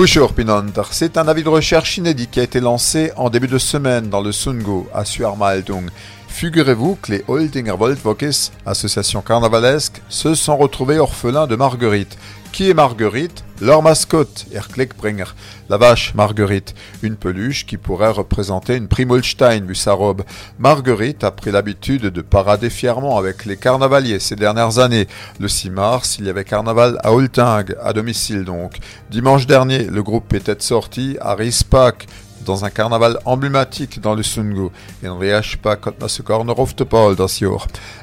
Bonjour Pinanter, c'est un avis de recherche inédit qui a été lancé en début de semaine dans le Sungo à Suarmaldung. Figurez-vous que les Holdinger Voltvokis, association carnavalesque, se sont retrouvés orphelins de Marguerite. Qui est Marguerite? Leur mascotte, Erkleckbringer, la vache Marguerite, une peluche qui pourrait représenter une Primolstein vu sa robe. Marguerite a pris l'habitude de parader fièrement avec les carnavaliers ces dernières années. Le 6 mars, il y avait carnaval à Holting, à domicile donc. Dimanche dernier, le groupe était sorti à dans un carnaval emblématique dans le Sungo. Et on pas quand Paul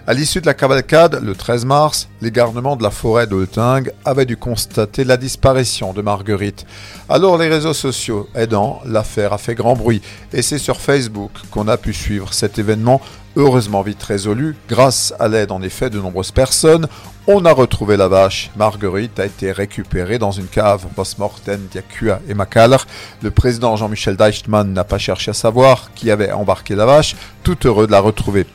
À l'issue de la cavalcade, le 13 mars, les garnements de la forêt d'Olting avaient dû constater la disparition de Marguerite. Alors les réseaux sociaux aidant, l'affaire a fait grand bruit et c'est sur Facebook qu'on a pu suivre cet événement heureusement vite résolu grâce à l'aide en effet de nombreuses personnes on a retrouvé la vache. Marguerite a été récupérée dans une cave post-mortem d'Yakua et Makaler. Le président Jean-Michel Deichtmann n'a pas cherché à savoir qui avait embarqué la vache, tout heureux de la retrouver.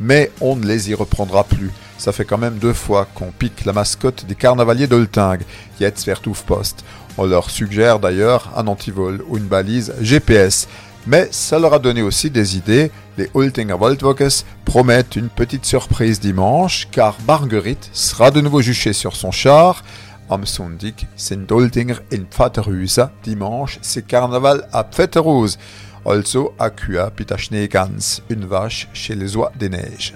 Mais on ne les y reprendra plus. Ça fait quand même deux fois qu'on pique la mascotte des carnavaliers d'Olting, Jetzt Post. On leur suggère d'ailleurs un antivol ou une balise GPS. Mais ça leur a donné aussi des idées. Les Ultinger Waldwalkers promettent une petite surprise dimanche, car Marguerite sera de nouveau juchée sur son char. Am Sonntag sind Ultinger in Pfaterhusa. Dimanche, c'est carnaval à Pfetterhus. Also à Kua Pita Schneegans, une vache chez les oies des neiges.